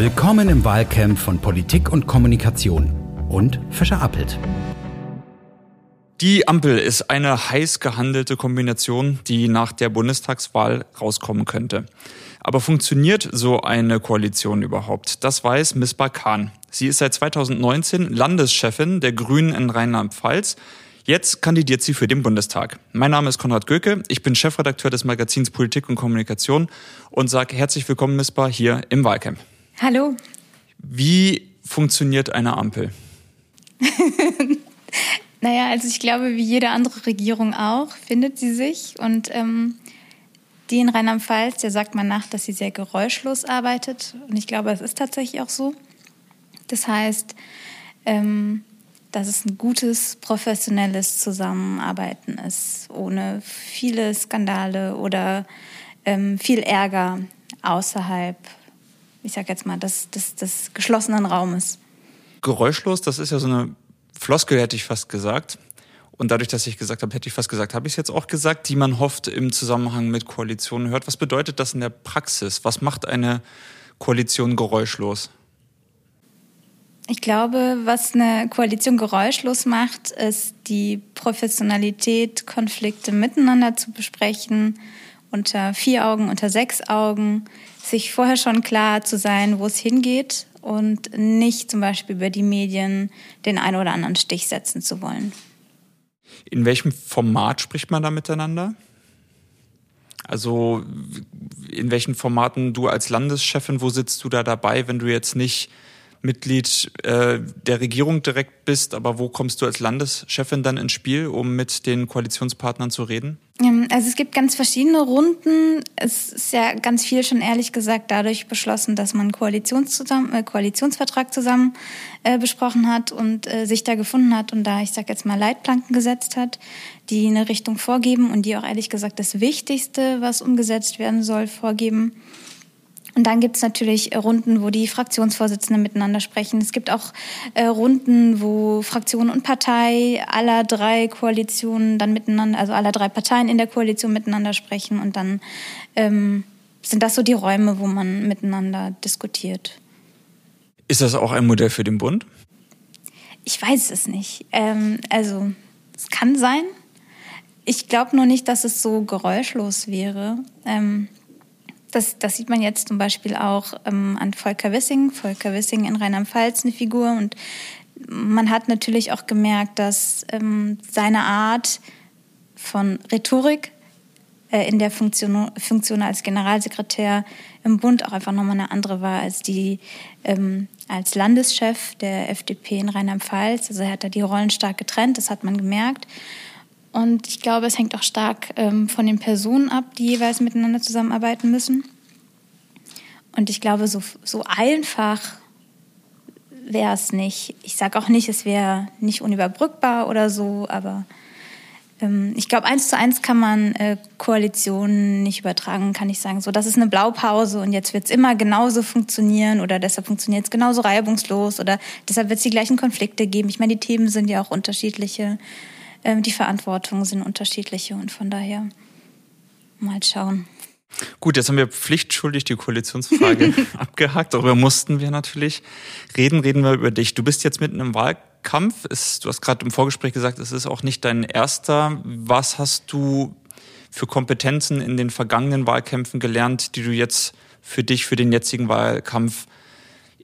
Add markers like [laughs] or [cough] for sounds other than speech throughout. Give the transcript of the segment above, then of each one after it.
Willkommen im Wahlcamp von Politik und Kommunikation und Fischer Appelt. Die Ampel ist eine heiß gehandelte Kombination, die nach der Bundestagswahl rauskommen könnte. Aber funktioniert so eine Koalition überhaupt? Das weiß Miss Khan. Sie ist seit 2019 Landeschefin der Grünen in Rheinland-Pfalz. Jetzt kandidiert sie für den Bundestag. Mein Name ist Konrad Göke, ich bin Chefredakteur des Magazins Politik und Kommunikation und sage herzlich willkommen, Miss Bar, hier im Wahlcamp. Hallo. Wie funktioniert eine Ampel? [laughs] naja, also ich glaube, wie jede andere Regierung auch, findet sie sich. Und ähm, die in Rheinland-Pfalz, der sagt man nach, dass sie sehr geräuschlos arbeitet. Und ich glaube, es ist tatsächlich auch so. Das heißt, ähm, dass es ein gutes, professionelles Zusammenarbeiten ist, ohne viele Skandale oder ähm, viel Ärger außerhalb, ich sag jetzt mal, des, des, des geschlossenen Raumes. Geräuschlos, das ist ja so eine Floskel, hätte ich fast gesagt. Und dadurch, dass ich gesagt habe, hätte ich fast gesagt, habe ich es jetzt auch gesagt, die man hofft im Zusammenhang mit Koalitionen hört. Was bedeutet das in der Praxis? Was macht eine Koalition geräuschlos? Ich glaube, was eine Koalition geräuschlos macht, ist die Professionalität, Konflikte miteinander zu besprechen, unter vier Augen, unter sechs Augen, sich vorher schon klar zu sein, wo es hingeht und nicht zum Beispiel über die Medien den einen oder anderen Stich setzen zu wollen. In welchem Format spricht man da miteinander? Also in welchen Formaten du als Landeschefin, wo sitzt du da dabei, wenn du jetzt nicht Mitglied äh, der Regierung direkt bist, aber wo kommst du als Landeschefin dann ins Spiel, um mit den Koalitionspartnern zu reden? Ähm, also es gibt ganz verschiedene Runden. Es ist ja ganz viel schon ehrlich gesagt dadurch beschlossen, dass man Koalitions zusammen, äh, Koalitionsvertrag zusammen äh, besprochen hat und äh, sich da gefunden hat und da, ich sage jetzt mal, Leitplanken gesetzt hat, die eine Richtung vorgeben und die auch ehrlich gesagt das Wichtigste, was umgesetzt werden soll, vorgeben. Und dann gibt es natürlich äh, Runden, wo die Fraktionsvorsitzenden miteinander sprechen. Es gibt auch äh, Runden, wo Fraktion und Partei aller drei Koalitionen dann miteinander, also aller drei Parteien in der Koalition miteinander sprechen. Und dann ähm, sind das so die Räume, wo man miteinander diskutiert. Ist das auch ein Modell für den Bund? Ich weiß es nicht. Ähm, also es kann sein. Ich glaube nur nicht, dass es so geräuschlos wäre. Ähm, das, das sieht man jetzt zum Beispiel auch ähm, an Volker Wissing. Volker Wissing in Rheinland-Pfalz eine Figur. Und man hat natürlich auch gemerkt, dass ähm, seine Art von Rhetorik äh, in der Funktion, Funktion als Generalsekretär im Bund auch einfach nochmal eine andere war als die ähm, als Landeschef der FDP in Rheinland-Pfalz. Also er hat da die Rollen stark getrennt, das hat man gemerkt. Und ich glaube, es hängt auch stark ähm, von den Personen ab, die jeweils miteinander zusammenarbeiten müssen. Und ich glaube, so, so einfach wäre es nicht. Ich sage auch nicht, es wäre nicht unüberbrückbar oder so, aber ähm, ich glaube, eins zu eins kann man äh, Koalitionen nicht übertragen, kann ich sagen. So, das ist eine Blaupause und jetzt wird es immer genauso funktionieren oder deshalb funktioniert es genauso reibungslos oder deshalb wird es die gleichen Konflikte geben. Ich meine, die Themen sind ja auch unterschiedliche. Ähm, die Verantwortungen sind unterschiedliche und von daher mal schauen. Gut, jetzt haben wir pflichtschuldig die Koalitionsfrage [laughs] abgehakt. Darüber mussten wir natürlich reden. Reden wir über dich. Du bist jetzt mitten im Wahlkampf. du hast gerade im Vorgespräch gesagt, es ist auch nicht dein erster. Was hast du für Kompetenzen in den vergangenen Wahlkämpfen gelernt, die du jetzt für dich, für den jetzigen Wahlkampf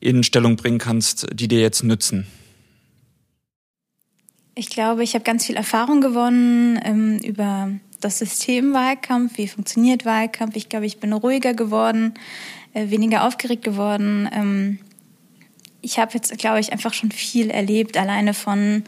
in Stellung bringen kannst, die dir jetzt nützen? Ich glaube, ich habe ganz viel Erfahrung gewonnen ähm, über das System Wahlkampf, wie funktioniert Wahlkampf. Ich glaube, ich bin ruhiger geworden, äh, weniger aufgeregt geworden. Ähm, ich habe jetzt, glaube ich, einfach schon viel erlebt, alleine von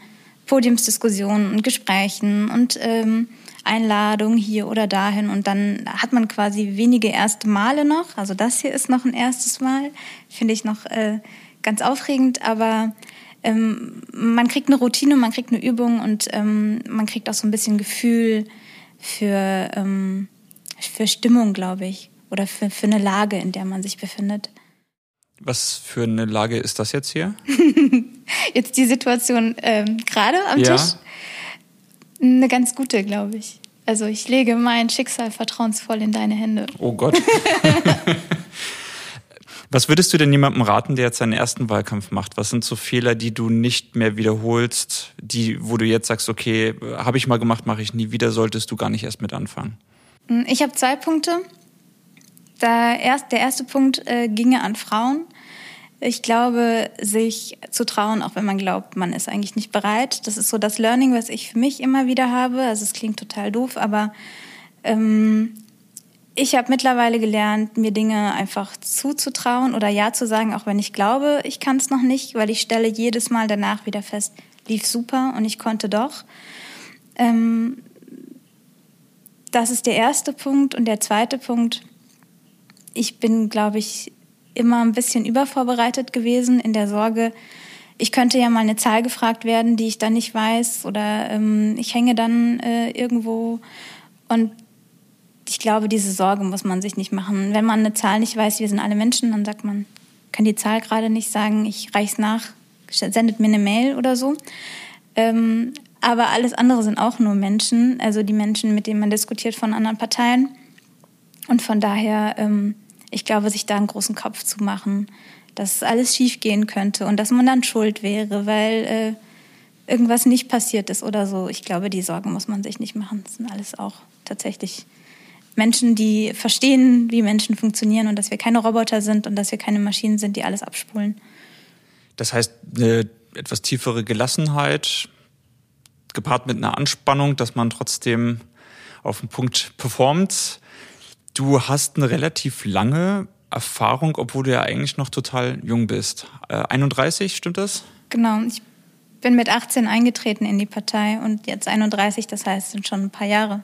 Podiumsdiskussionen und Gesprächen und ähm, Einladungen hier oder dahin. Und dann hat man quasi wenige erste Male noch. Also das hier ist noch ein erstes Mal, finde ich noch äh, ganz aufregend, aber ähm, man kriegt eine Routine, man kriegt eine Übung und ähm, man kriegt auch so ein bisschen Gefühl für, ähm, für Stimmung, glaube ich, oder für, für eine Lage, in der man sich befindet. Was für eine Lage ist das jetzt hier? [laughs] jetzt die Situation ähm, gerade am ja. Tisch. Eine ganz gute, glaube ich. Also ich lege mein Schicksal vertrauensvoll in deine Hände. Oh Gott. [laughs] Was würdest du denn jemandem raten, der jetzt seinen ersten Wahlkampf macht? Was sind so Fehler, die du nicht mehr wiederholst, die, wo du jetzt sagst, okay, habe ich mal gemacht, mache ich nie wieder, solltest du gar nicht erst mit anfangen? Ich habe zwei Punkte. Der, erst, der erste Punkt äh, ginge an Frauen. Ich glaube, sich zu trauen, auch wenn man glaubt, man ist eigentlich nicht bereit. Das ist so das Learning, was ich für mich immer wieder habe. Also es klingt total doof, aber ähm, ich habe mittlerweile gelernt, mir Dinge einfach zuzutrauen oder ja zu sagen, auch wenn ich glaube, ich kann es noch nicht, weil ich stelle jedes Mal danach wieder fest, lief super und ich konnte doch. Ähm, das ist der erste Punkt. Und der zweite Punkt, ich bin, glaube ich, immer ein bisschen übervorbereitet gewesen in der Sorge, ich könnte ja mal eine Zahl gefragt werden, die ich dann nicht weiß oder ähm, ich hänge dann äh, irgendwo und ich glaube, diese Sorge muss man sich nicht machen. Wenn man eine Zahl nicht weiß, wir sind alle Menschen, dann sagt man, kann die Zahl gerade nicht sagen, ich reich's nach, sendet mir eine Mail oder so. Ähm, aber alles andere sind auch nur Menschen, also die Menschen, mit denen man diskutiert von anderen Parteien. Und von daher, ähm, ich glaube, sich da einen großen Kopf zu machen, dass alles schief gehen könnte und dass man dann schuld wäre, weil äh, irgendwas nicht passiert ist oder so. Ich glaube, die Sorgen muss man sich nicht machen. Das sind alles auch tatsächlich Menschen, die verstehen, wie Menschen funktionieren und dass wir keine Roboter sind und dass wir keine Maschinen sind, die alles abspulen. Das heißt, eine etwas tiefere Gelassenheit, gepaart mit einer Anspannung, dass man trotzdem auf den Punkt performt. Du hast eine relativ lange Erfahrung, obwohl du ja eigentlich noch total jung bist. Äh, 31, stimmt das? Genau, ich bin mit 18 eingetreten in die Partei und jetzt 31, das heißt, sind schon ein paar Jahre.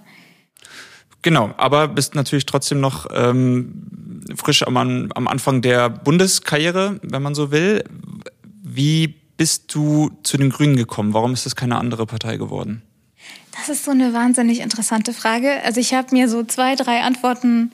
Genau, aber bist natürlich trotzdem noch ähm, frisch am, am Anfang der Bundeskarriere, wenn man so will. Wie bist du zu den Grünen gekommen? Warum ist es keine andere Partei geworden? Das ist so eine wahnsinnig interessante Frage. Also ich habe mir so zwei, drei Antworten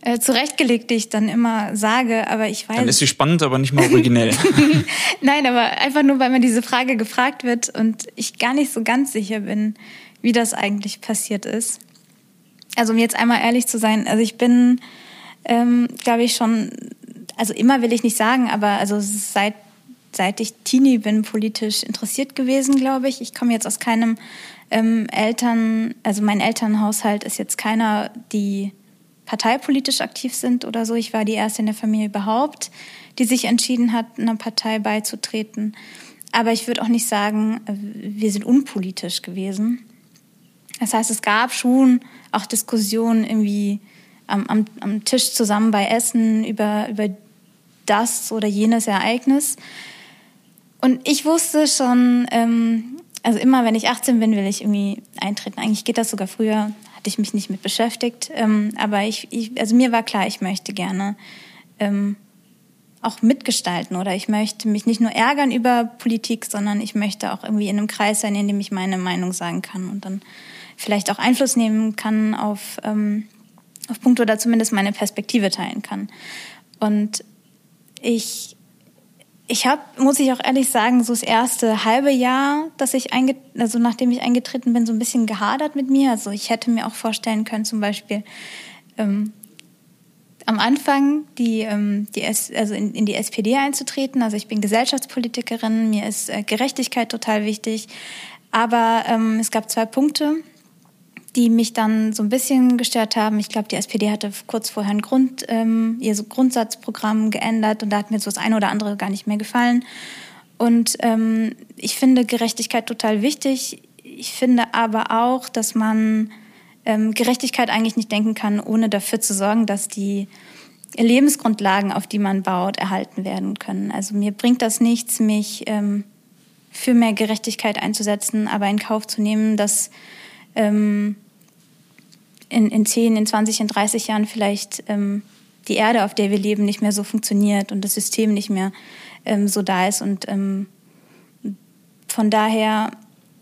äh, zurechtgelegt, die ich dann immer sage, aber ich weiß. Dann ist sie spannend, aber nicht mal originell. [laughs] Nein, aber einfach nur, weil mir diese Frage gefragt wird und ich gar nicht so ganz sicher bin, wie das eigentlich passiert ist. Also um jetzt einmal ehrlich zu sein, also ich bin, ähm, glaube ich schon, also immer will ich nicht sagen, aber also seit seit ich Teenie bin, politisch interessiert gewesen, glaube ich. Ich komme jetzt aus keinem ähm, Eltern, also mein Elternhaushalt ist jetzt keiner, die parteipolitisch aktiv sind oder so. Ich war die erste in der Familie überhaupt, die sich entschieden hat, einer Partei beizutreten. Aber ich würde auch nicht sagen, wir sind unpolitisch gewesen. Das heißt, es gab schon auch Diskussionen irgendwie am, am, am Tisch zusammen bei Essen über, über das oder jenes Ereignis. Und ich wusste schon, ähm, also immer wenn ich 18 bin, will ich irgendwie eintreten. Eigentlich geht das sogar früher, hatte ich mich nicht mit beschäftigt. Ähm, aber ich, ich, also mir war klar, ich möchte gerne ähm, auch mitgestalten oder ich möchte mich nicht nur ärgern über Politik, sondern ich möchte auch irgendwie in einem Kreis sein, in dem ich meine Meinung sagen kann und dann vielleicht auch Einfluss nehmen kann auf, ähm, auf Punkte oder zumindest meine Perspektive teilen kann. Und ich ich habe, muss ich auch ehrlich sagen, so das erste halbe Jahr, dass ich einge also nachdem ich eingetreten bin, so ein bisschen gehadert mit mir. Also ich hätte mir auch vorstellen können, zum Beispiel ähm, am Anfang die, ähm, die S also in, in, die SPD einzutreten. Also ich bin Gesellschaftspolitikerin, mir ist äh, Gerechtigkeit total wichtig. Aber ähm, es gab zwei Punkte, die mich dann so ein bisschen gestört haben. Ich glaube, die SPD hatte kurz vorher ein Grund, ähm, ihr so Grundsatzprogramm geändert und da hat mir so das eine oder andere gar nicht mehr gefallen. Und ähm, ich finde Gerechtigkeit total wichtig. Ich finde aber auch, dass man ähm, Gerechtigkeit eigentlich nicht denken kann, ohne dafür zu sorgen, dass die Lebensgrundlagen, auf die man baut, erhalten werden können. Also mir bringt das nichts, mich ähm, für mehr Gerechtigkeit einzusetzen, aber in Kauf zu nehmen, dass ähm, in, in 10, in 20, in 30 Jahren vielleicht ähm, die Erde, auf der wir leben, nicht mehr so funktioniert und das System nicht mehr ähm, so da ist. Und ähm, von daher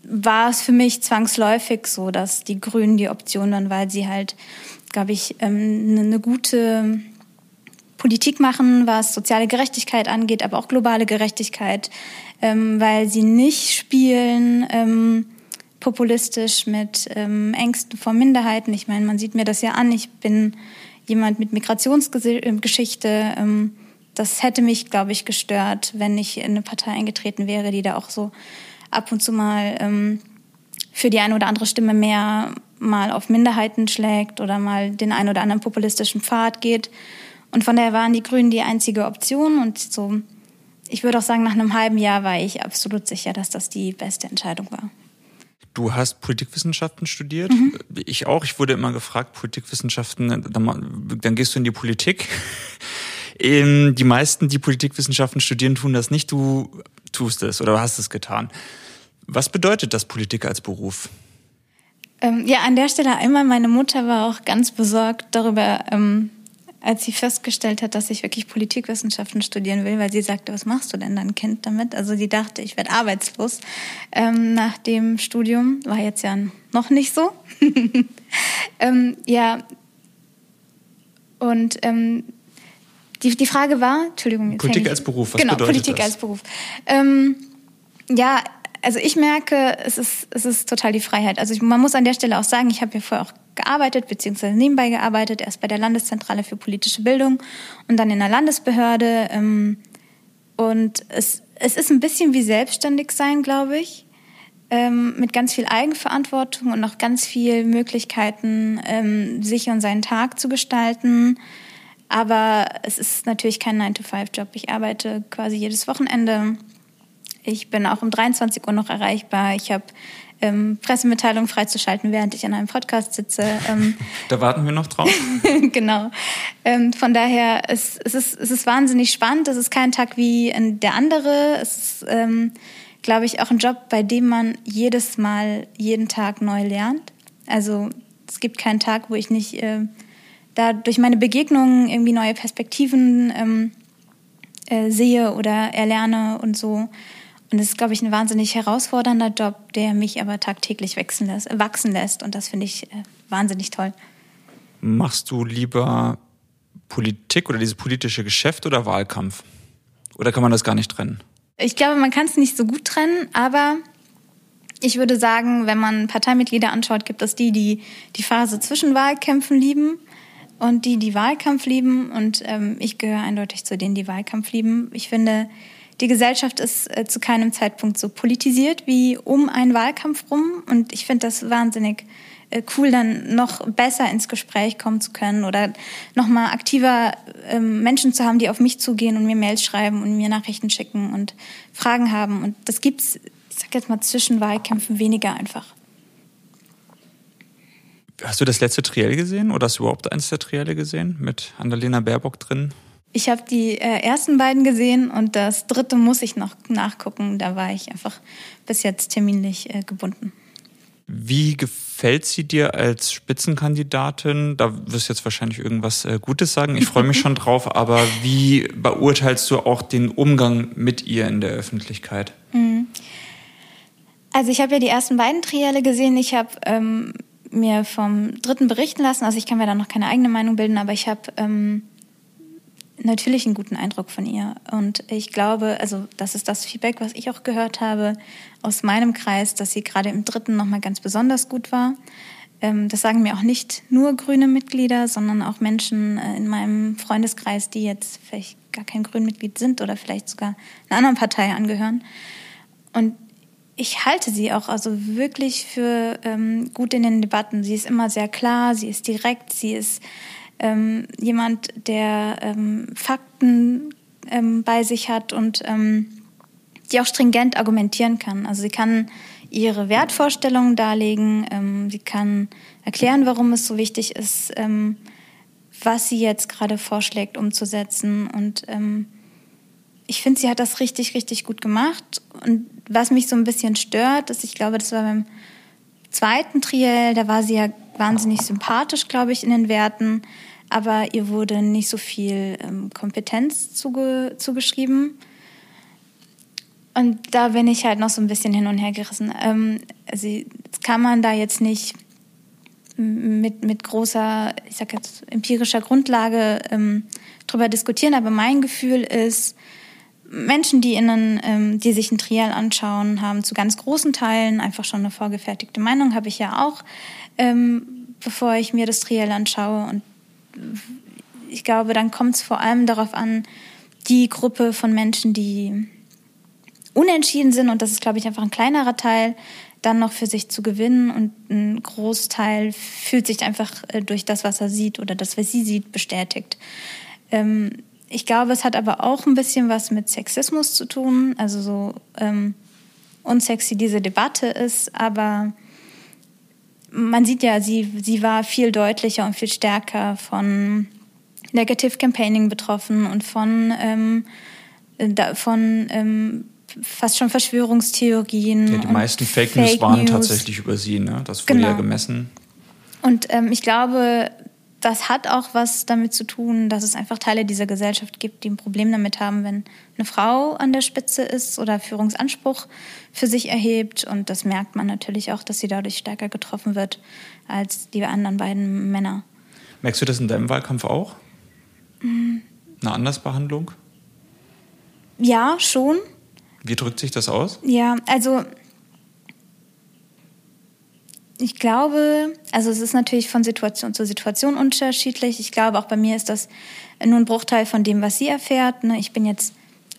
war es für mich zwangsläufig so, dass die Grünen die Option waren, weil sie halt, glaube ich, ähm, eine ne gute Politik machen, was soziale Gerechtigkeit angeht, aber auch globale Gerechtigkeit, ähm, weil sie nicht spielen ähm, populistisch mit ähm, Ängsten vor Minderheiten. Ich meine, man sieht mir das ja an. Ich bin jemand mit Migrationsgeschichte. Ähm, das hätte mich, glaube ich, gestört, wenn ich in eine Partei eingetreten wäre, die da auch so ab und zu mal ähm, für die eine oder andere Stimme mehr mal auf Minderheiten schlägt oder mal den einen oder anderen populistischen Pfad geht. Und von daher waren die Grünen die einzige Option und so, ich würde auch sagen, nach einem halben Jahr war ich absolut sicher, dass das die beste Entscheidung war. Du hast Politikwissenschaften studiert. Mhm. Ich auch. Ich wurde immer gefragt, Politikwissenschaften, dann, dann gehst du in die Politik. die meisten, die Politikwissenschaften studieren, tun das nicht. Du tust es oder hast es getan. Was bedeutet das Politik als Beruf? Ähm, ja, an der Stelle einmal, meine Mutter war auch ganz besorgt darüber, ähm, als sie festgestellt hat, dass ich wirklich Politikwissenschaften studieren will, weil sie sagte, was machst du denn dann Kind damit? Also sie dachte, ich werde arbeitslos ähm, nach dem Studium. War jetzt ja noch nicht so. [laughs] ähm, ja, und ähm, die, die Frage war, Entschuldigung. Politik als Beruf, was genau, bedeutet Politik das? als Beruf. Ähm, ja, also ich merke, es ist, es ist total die Freiheit. Also ich, man muss an der Stelle auch sagen, ich habe ja vorher auch gearbeitet, beziehungsweise nebenbei gearbeitet, erst bei der Landeszentrale für politische Bildung und dann in der Landesbehörde. Ähm, und es, es ist ein bisschen wie selbstständig sein, glaube ich, ähm, mit ganz viel Eigenverantwortung und auch ganz viel Möglichkeiten, ähm, sich und seinen Tag zu gestalten. Aber es ist natürlich kein 9-to-5-Job. Ich arbeite quasi jedes Wochenende ich bin auch um 23 Uhr noch erreichbar. Ich habe ähm, Pressemitteilungen freizuschalten, während ich an einem Podcast sitze. Ähm, [laughs] da warten wir noch drauf. [laughs] genau. Ähm, von daher, es, es, ist, es ist wahnsinnig spannend. Es ist kein Tag wie der andere. Es ist, ähm, glaube ich, auch ein Job, bei dem man jedes Mal, jeden Tag neu lernt. Also es gibt keinen Tag, wo ich nicht äh, da durch meine Begegnungen irgendwie neue Perspektiven ähm, äh, sehe oder erlerne und so. Und es ist, glaube ich, ein wahnsinnig herausfordernder Job, der mich aber tagtäglich wachsen lässt. Wachsen lässt. Und das finde ich äh, wahnsinnig toll. Machst du lieber Politik oder dieses politische Geschäft oder Wahlkampf? Oder kann man das gar nicht trennen? Ich glaube, man kann es nicht so gut trennen, aber ich würde sagen, wenn man Parteimitglieder anschaut, gibt es die, die die Phase zwischen Wahlkämpfen lieben und die, die Wahlkampf lieben. Und ähm, ich gehöre eindeutig zu denen, die Wahlkampf lieben. Ich finde, die Gesellschaft ist äh, zu keinem Zeitpunkt so politisiert wie um einen Wahlkampf rum. Und ich finde das wahnsinnig äh, cool, dann noch besser ins Gespräch kommen zu können oder noch mal aktiver ähm, Menschen zu haben, die auf mich zugehen und mir Mails schreiben und mir Nachrichten schicken und Fragen haben. Und das gibt's, ich sag jetzt mal, zwischen Wahlkämpfen weniger einfach. Hast du das letzte Triell gesehen oder hast du überhaupt eins der Trielle gesehen mit Annalena Baerbock drin? Ich habe die äh, ersten beiden gesehen und das dritte muss ich noch nachgucken. Da war ich einfach bis jetzt terminlich äh, gebunden. Wie gefällt sie dir als Spitzenkandidatin? Da wirst du jetzt wahrscheinlich irgendwas äh, Gutes sagen. Ich freue mich [laughs] schon drauf. Aber wie beurteilst du auch den Umgang mit ihr in der Öffentlichkeit? Mhm. Also ich habe ja die ersten beiden Trielle gesehen. Ich habe ähm, mir vom dritten berichten lassen. Also ich kann mir da noch keine eigene Meinung bilden, aber ich habe ähm, natürlich einen guten Eindruck von ihr. Und ich glaube, also das ist das Feedback, was ich auch gehört habe aus meinem Kreis, dass sie gerade im dritten nochmal ganz besonders gut war. Ähm, das sagen mir auch nicht nur grüne Mitglieder, sondern auch Menschen äh, in meinem Freundeskreis, die jetzt vielleicht gar kein Grünmitglied sind oder vielleicht sogar einer anderen Partei angehören. Und ich halte sie auch also wirklich für ähm, gut in den Debatten. Sie ist immer sehr klar, sie ist direkt, sie ist ähm, jemand, der ähm, Fakten ähm, bei sich hat und ähm, die auch stringent argumentieren kann. Also sie kann ihre Wertvorstellungen darlegen, ähm, sie kann erklären, warum es so wichtig ist, ähm, was sie jetzt gerade vorschlägt, umzusetzen. Und ich finde, sie hat das richtig, richtig gut gemacht. Und was mich so ein bisschen stört, ist, ich glaube, das war beim zweiten Triell, da war sie ja wahnsinnig sympathisch, glaube ich, in den Werten aber ihr wurde nicht so viel ähm, Kompetenz zuge zugeschrieben. Und da bin ich halt noch so ein bisschen hin und her gerissen. Ähm, also kann man da jetzt nicht mit, mit großer, ich sag jetzt, empirischer Grundlage ähm, drüber diskutieren, aber mein Gefühl ist, Menschen, die, innen, ähm, die sich ein Trial anschauen, haben zu ganz großen Teilen einfach schon eine vorgefertigte Meinung, habe ich ja auch, ähm, bevor ich mir das Trial anschaue. Und ich glaube, dann kommt es vor allem darauf an, die Gruppe von Menschen, die unentschieden sind, und das ist, glaube ich, einfach ein kleinerer Teil, dann noch für sich zu gewinnen und ein Großteil fühlt sich einfach äh, durch das, was er sieht oder das, was sie sieht, bestätigt. Ähm, ich glaube, es hat aber auch ein bisschen was mit Sexismus zu tun, also so ähm, unsexy diese Debatte ist, aber man sieht ja, sie, sie war viel deutlicher und viel stärker von Negative Campaigning betroffen und von, ähm, von ähm, fast schon Verschwörungstheorien. Ja, die meisten Fake, Fake News waren News. tatsächlich über sie, ne? Das wurde genau. ja gemessen. Und ähm, ich glaube, das hat auch was damit zu tun, dass es einfach Teile dieser Gesellschaft gibt, die ein Problem damit haben, wenn eine Frau an der Spitze ist oder Führungsanspruch für sich erhebt. Und das merkt man natürlich auch, dass sie dadurch stärker getroffen wird als die anderen beiden Männer. Merkst du das in deinem Wahlkampf auch? Mhm. Eine Andersbehandlung? Ja, schon. Wie drückt sich das aus? Ja, also ich glaube, also es ist natürlich von Situation zu Situation unterschiedlich. Ich glaube, auch bei mir ist das nur ein Bruchteil von dem, was sie erfährt. Ne? Ich bin jetzt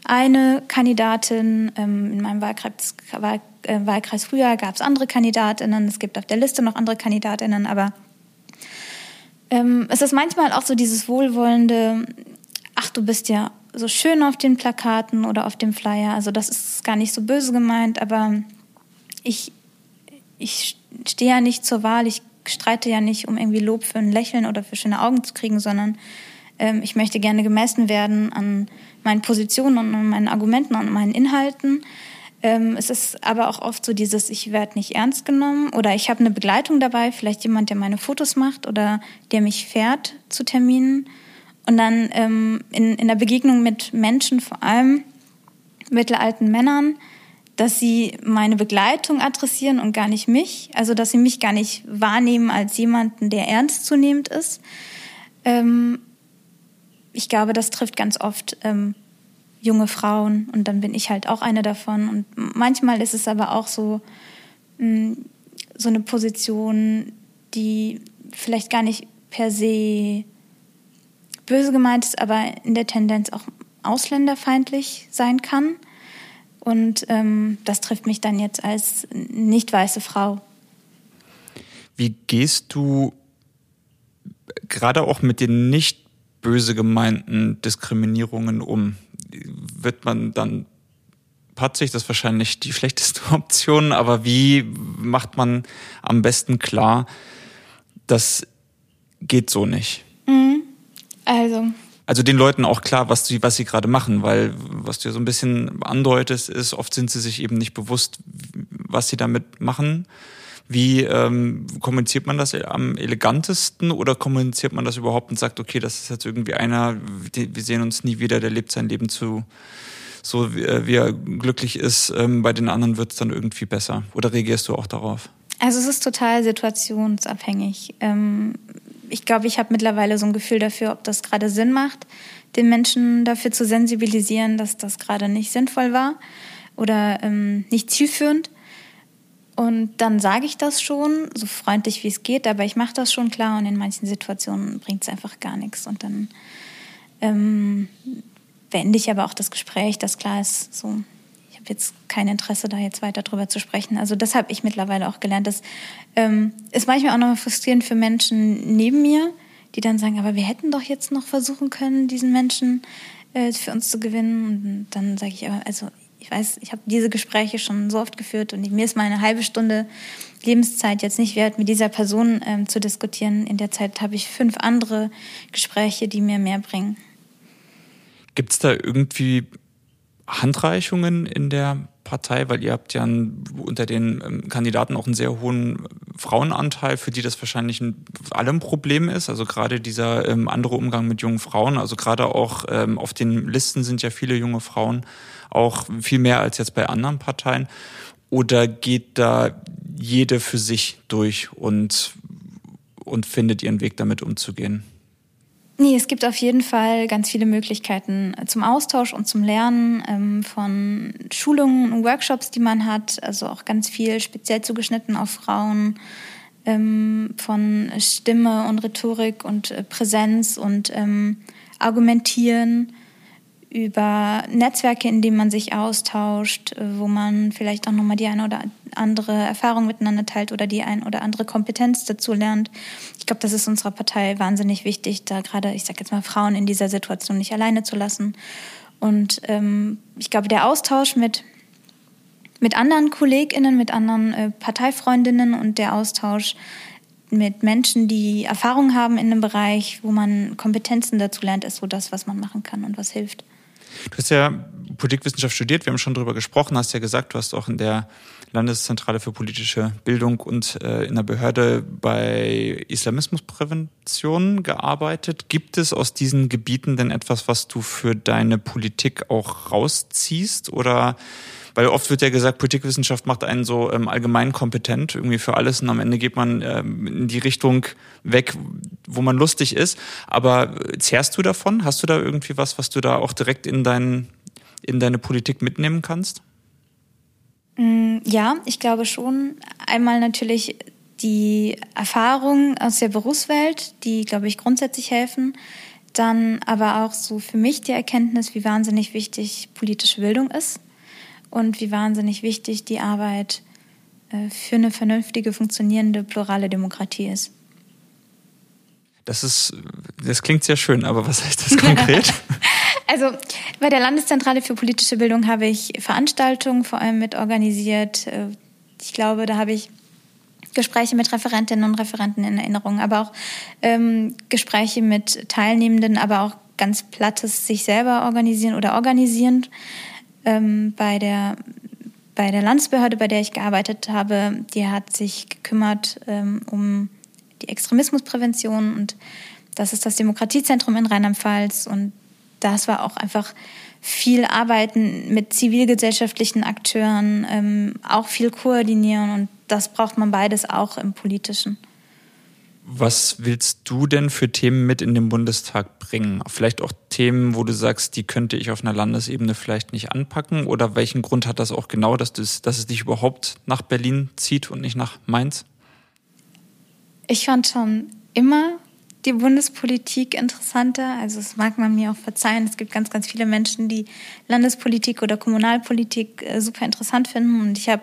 eine Kandidatin. Ähm, in meinem Wahlkreis, äh, Wahlkreis früher gab es andere Kandidatinnen. Es gibt auf der Liste noch andere Kandidatinnen. Aber ähm, es ist manchmal auch so dieses wohlwollende, ach, du bist ja so schön auf den Plakaten oder auf dem Flyer. Also das ist gar nicht so böse gemeint, aber ich, ich stehe ja nicht zur Wahl, ich streite ja nicht, um irgendwie Lob für ein Lächeln oder für schöne Augen zu kriegen, sondern ähm, ich möchte gerne gemessen werden an meinen Positionen und an meinen Argumenten und meinen Inhalten. Ähm, es ist aber auch oft so dieses, ich werde nicht ernst genommen oder ich habe eine Begleitung dabei, vielleicht jemand, der meine Fotos macht oder der mich fährt zu Terminen. Und dann ähm, in, in der Begegnung mit Menschen, vor allem mittelalten Männern, dass sie meine Begleitung adressieren und gar nicht mich. Also dass sie mich gar nicht wahrnehmen als jemanden, der ernstzunehmend ist. Ähm, ich glaube, das trifft ganz oft ähm, junge Frauen und dann bin ich halt auch eine davon. Und manchmal ist es aber auch so, mh, hm, so eine Position, die vielleicht gar nicht per se böse gemeint ist, aber in der Tendenz auch ausländerfeindlich sein kann. Und ähm, das trifft mich dann jetzt als nicht weiße Frau. Wie gehst du gerade auch mit den nicht böse gemeinten Diskriminierungen um? Wird man dann patzig, das ist wahrscheinlich die schlechteste [laughs] Option, aber wie macht man am besten klar, das geht so nicht? Mhm. Also also den Leuten auch klar, was sie, was sie gerade machen, weil was du ja so ein bisschen andeutest, ist, oft sind sie sich eben nicht bewusst, was sie damit machen. Wie ähm, kommuniziert man das am elegantesten oder kommuniziert man das überhaupt und sagt, okay, das ist jetzt irgendwie einer, wir sehen uns nie wieder, der lebt sein Leben zu so, wie, wie er glücklich ist, ähm, bei den anderen wird es dann irgendwie besser. Oder reagierst du auch darauf? Also es ist total situationsabhängig. Ähm, ich glaube, ich habe mittlerweile so ein Gefühl dafür, ob das gerade Sinn macht, den Menschen dafür zu sensibilisieren, dass das gerade nicht sinnvoll war oder ähm, nicht zielführend. Und dann sage ich das schon, so freundlich wie es geht, aber ich mache das schon klar und in manchen Situationen bringt es einfach gar nichts. Und dann ähm, beende ich aber auch das Gespräch, das klar ist, so, habe jetzt kein Interesse, da jetzt weiter drüber zu sprechen. Also das habe ich mittlerweile auch gelernt. Das ähm, ist manchmal auch noch frustrierend für Menschen neben mir, die dann sagen, aber wir hätten doch jetzt noch versuchen können, diesen Menschen äh, für uns zu gewinnen. Und dann sage ich aber, also ich weiß, ich habe diese Gespräche schon so oft geführt und mir ist mal eine halbe Stunde Lebenszeit jetzt nicht wert, mit dieser Person ähm, zu diskutieren. In der Zeit habe ich fünf andere Gespräche, die mir mehr bringen. Gibt es da irgendwie Handreichungen in der Partei, weil ihr habt ja unter den ähm, Kandidaten auch einen sehr hohen Frauenanteil, für die das wahrscheinlich ein, allem Problem ist. Also gerade dieser ähm, andere Umgang mit jungen Frauen. Also gerade auch ähm, auf den Listen sind ja viele junge Frauen auch viel mehr als jetzt bei anderen Parteien. Oder geht da jede für sich durch und, und findet ihren Weg damit umzugehen? Nee, es gibt auf jeden Fall ganz viele Möglichkeiten zum Austausch und zum Lernen ähm, von Schulungen und Workshops, die man hat. Also auch ganz viel speziell zugeschnitten auf Frauen, ähm, von Stimme und Rhetorik und äh, Präsenz und ähm, Argumentieren über Netzwerke, in denen man sich austauscht, äh, wo man vielleicht auch nochmal die eine oder andere Erfahrung miteinander teilt oder die ein oder andere Kompetenz dazu lernt. Ich glaube, das ist unserer Partei wahnsinnig wichtig, da gerade, ich sage jetzt mal, Frauen in dieser Situation nicht alleine zu lassen. Und ähm, ich glaube, der Austausch mit, mit anderen KollegInnen, mit anderen äh, Parteifreundinnen und der Austausch mit Menschen, die Erfahrung haben in einem Bereich, wo man Kompetenzen dazu lernt, ist so das, was man machen kann und was hilft. Du hast ja Politikwissenschaft studiert, wir haben schon darüber gesprochen, hast ja gesagt, du hast auch in der Landeszentrale für politische Bildung und äh, in der Behörde bei Islamismusprävention gearbeitet. Gibt es aus diesen Gebieten denn etwas, was du für deine Politik auch rausziehst oder weil oft wird ja gesagt, Politikwissenschaft macht einen so ähm, allgemein kompetent irgendwie für alles und am Ende geht man ähm, in die Richtung weg, wo man lustig ist. Aber zehrst du davon? Hast du da irgendwie was, was du da auch direkt in, dein, in deine Politik mitnehmen kannst? Mm, ja, ich glaube schon. Einmal natürlich die Erfahrungen aus der Berufswelt, die, glaube ich, grundsätzlich helfen. Dann aber auch so für mich die Erkenntnis, wie wahnsinnig wichtig politische Bildung ist und wie wahnsinnig wichtig die Arbeit äh, für eine vernünftige, funktionierende, plurale Demokratie ist. Das ist, das klingt sehr schön, aber was heißt das konkret? [laughs] [laughs] also bei der Landeszentrale für politische Bildung habe ich Veranstaltungen vor allem mit organisiert. Äh, ich glaube, da habe ich Gespräche mit Referentinnen und Referenten in Erinnerung, aber auch ähm, Gespräche mit Teilnehmenden, aber auch ganz plattes sich selber organisieren oder organisierend ähm, bei der bei der Landesbehörde, bei der ich gearbeitet habe, die hat sich gekümmert ähm, um die Extremismusprävention und das ist das Demokratiezentrum in Rheinland-Pfalz und das war auch einfach viel Arbeiten mit zivilgesellschaftlichen Akteuren, ähm, auch viel koordinieren und das braucht man beides auch im Politischen. Was willst du denn für Themen mit in den Bundestag bringen? Vielleicht auch Themen, wo du sagst, die könnte ich auf einer Landesebene vielleicht nicht anpacken? Oder welchen Grund hat das auch genau, dass, dass es dich überhaupt nach Berlin zieht und nicht nach Mainz? Ich fand schon immer die Bundespolitik interessanter. Also das mag man mir auch verzeihen. Es gibt ganz, ganz viele Menschen, die Landespolitik oder Kommunalpolitik äh, super interessant finden. Und ich habe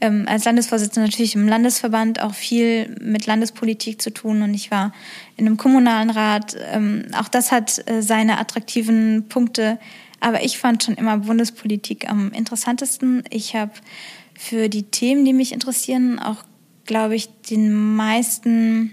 ähm, als Landesvorsitzende natürlich im Landesverband auch viel mit Landespolitik zu tun und ich war in einem kommunalen Rat. Ähm, auch das hat äh, seine attraktiven Punkte, aber ich fand schon immer Bundespolitik am interessantesten. Ich habe für die Themen, die mich interessieren, auch, glaube ich, den meisten,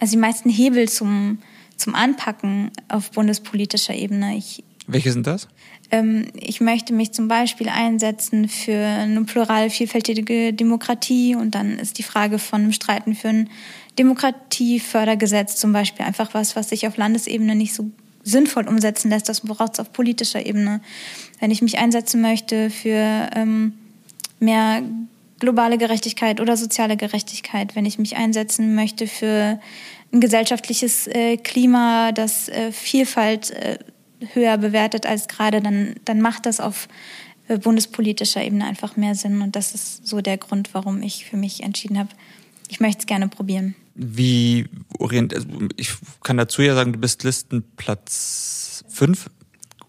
also die meisten Hebel zum, zum Anpacken auf bundespolitischer Ebene. Ich, Welche sind das? Ähm, ich möchte mich zum Beispiel einsetzen für eine plural vielfältige Demokratie und dann ist die Frage von einem Streiten für ein Demokratiefördergesetz zum Beispiel einfach was, was sich auf Landesebene nicht so sinnvoll umsetzen lässt. Das braucht es auf politischer Ebene. Wenn ich mich einsetzen möchte für ähm, mehr globale Gerechtigkeit oder soziale Gerechtigkeit, wenn ich mich einsetzen möchte für ein gesellschaftliches äh, Klima, das äh, Vielfalt äh, höher bewertet als gerade, dann, dann macht das auf äh, bundespolitischer Ebene einfach mehr Sinn. Und das ist so der Grund, warum ich für mich entschieden habe, ich möchte es gerne probieren. Wie orient, also ich kann dazu ja sagen, du bist Listenplatz 5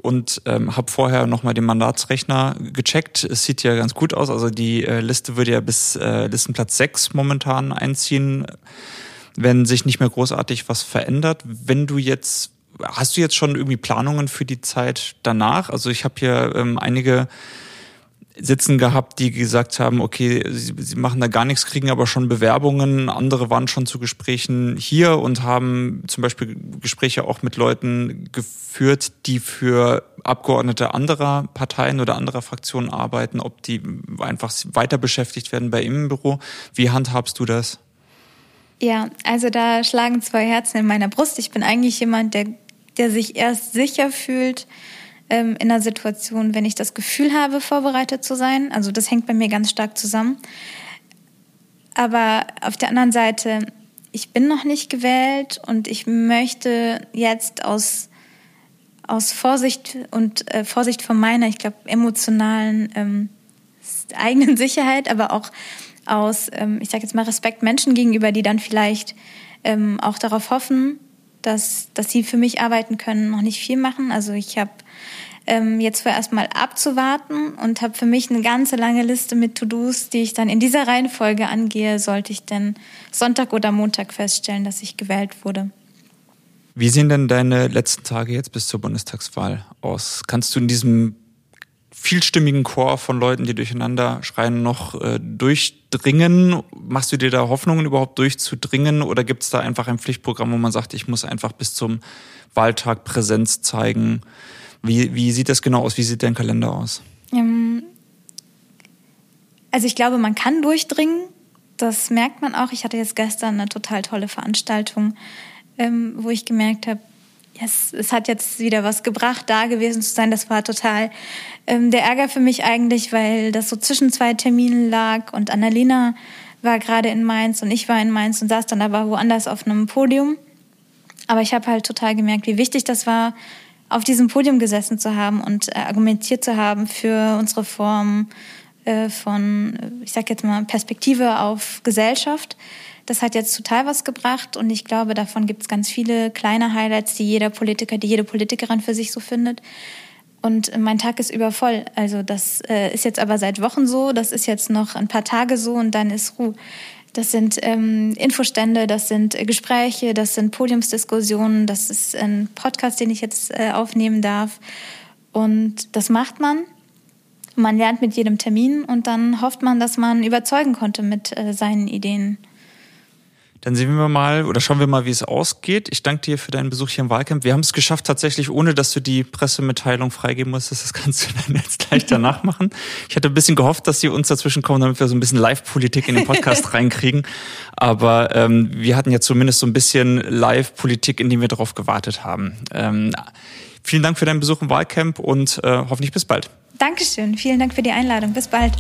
und ähm, habe vorher nochmal den Mandatsrechner gecheckt. Es sieht ja ganz gut aus. Also die äh, Liste würde ja bis äh, Listenplatz 6 momentan einziehen, wenn sich nicht mehr großartig was verändert. Wenn du jetzt Hast du jetzt schon irgendwie Planungen für die Zeit danach? Also ich habe hier ähm, einige sitzen gehabt, die gesagt haben, okay, sie, sie machen da gar nichts, kriegen aber schon Bewerbungen. Andere waren schon zu Gesprächen hier und haben zum Beispiel Gespräche auch mit Leuten geführt, die für Abgeordnete anderer Parteien oder anderer Fraktionen arbeiten, ob die einfach weiter beschäftigt werden bei im Büro. Wie handhabst du das? Ja, also da schlagen zwei Herzen in meiner Brust. Ich bin eigentlich jemand, der der sich erst sicher fühlt ähm, in einer Situation, wenn ich das Gefühl habe, vorbereitet zu sein. Also das hängt bei mir ganz stark zusammen. Aber auf der anderen Seite, ich bin noch nicht gewählt und ich möchte jetzt aus, aus Vorsicht und äh, Vorsicht von meiner, ich glaube, emotionalen ähm, eigenen [laughs] Sicherheit, aber auch aus, ähm, ich sage jetzt mal, Respekt Menschen gegenüber, die dann vielleicht ähm, auch darauf hoffen, dass, dass sie für mich arbeiten können, noch nicht viel machen. Also ich habe ähm, jetzt vorerst mal abzuwarten und habe für mich eine ganze lange Liste mit To-Dos, die ich dann in dieser Reihenfolge angehe, sollte ich denn Sonntag oder Montag feststellen, dass ich gewählt wurde. Wie sehen denn deine letzten Tage jetzt bis zur Bundestagswahl aus? Kannst du in diesem vielstimmigen Chor von Leuten, die durcheinander schreien, noch äh, durchdringen? Machst du dir da Hoffnungen, überhaupt durchzudringen? Oder gibt es da einfach ein Pflichtprogramm, wo man sagt, ich muss einfach bis zum Wahltag Präsenz zeigen? Wie, wie sieht das genau aus? Wie sieht dein Kalender aus? Ähm, also ich glaube, man kann durchdringen. Das merkt man auch. Ich hatte jetzt gestern eine total tolle Veranstaltung, ähm, wo ich gemerkt habe, yes, es hat jetzt wieder was gebracht, da gewesen zu sein. Das war total ähm, der Ärger für mich eigentlich, weil das so zwischen zwei Terminen lag und Annalena war gerade in Mainz und ich war in Mainz und saß dann aber woanders auf einem Podium. Aber ich habe halt total gemerkt, wie wichtig das war, auf diesem Podium gesessen zu haben und äh, argumentiert zu haben für unsere Form äh, von, ich sag jetzt mal, Perspektive auf Gesellschaft. Das hat jetzt total was gebracht und ich glaube, davon gibt es ganz viele kleine Highlights, die jeder Politiker, die jede Politikerin für sich so findet. Und mein Tag ist übervoll. Also das äh, ist jetzt aber seit Wochen so, das ist jetzt noch ein paar Tage so und dann ist Ruhe. Das sind ähm, Infostände, das sind äh, Gespräche, das sind Podiumsdiskussionen, das ist ein Podcast, den ich jetzt äh, aufnehmen darf. Und das macht man. Man lernt mit jedem Termin und dann hofft man, dass man überzeugen konnte mit äh, seinen Ideen. Dann sehen wir mal oder schauen wir mal, wie es ausgeht. Ich danke dir für deinen Besuch hier im Wahlcamp. Wir haben es geschafft, tatsächlich, ohne dass du die Pressemitteilung freigeben musstest. Das kannst [laughs] du dann jetzt gleich [laughs] danach machen. Ich hatte ein bisschen gehofft, dass sie uns dazwischen kommen, damit wir so ein bisschen Live-Politik in den Podcast [laughs] reinkriegen. Aber ähm, wir hatten ja zumindest so ein bisschen Live-Politik, in dem wir darauf gewartet haben. Ähm, vielen Dank für deinen Besuch im Wahlcamp und äh, hoffentlich bis bald. Dankeschön. Vielen Dank für die Einladung. Bis bald.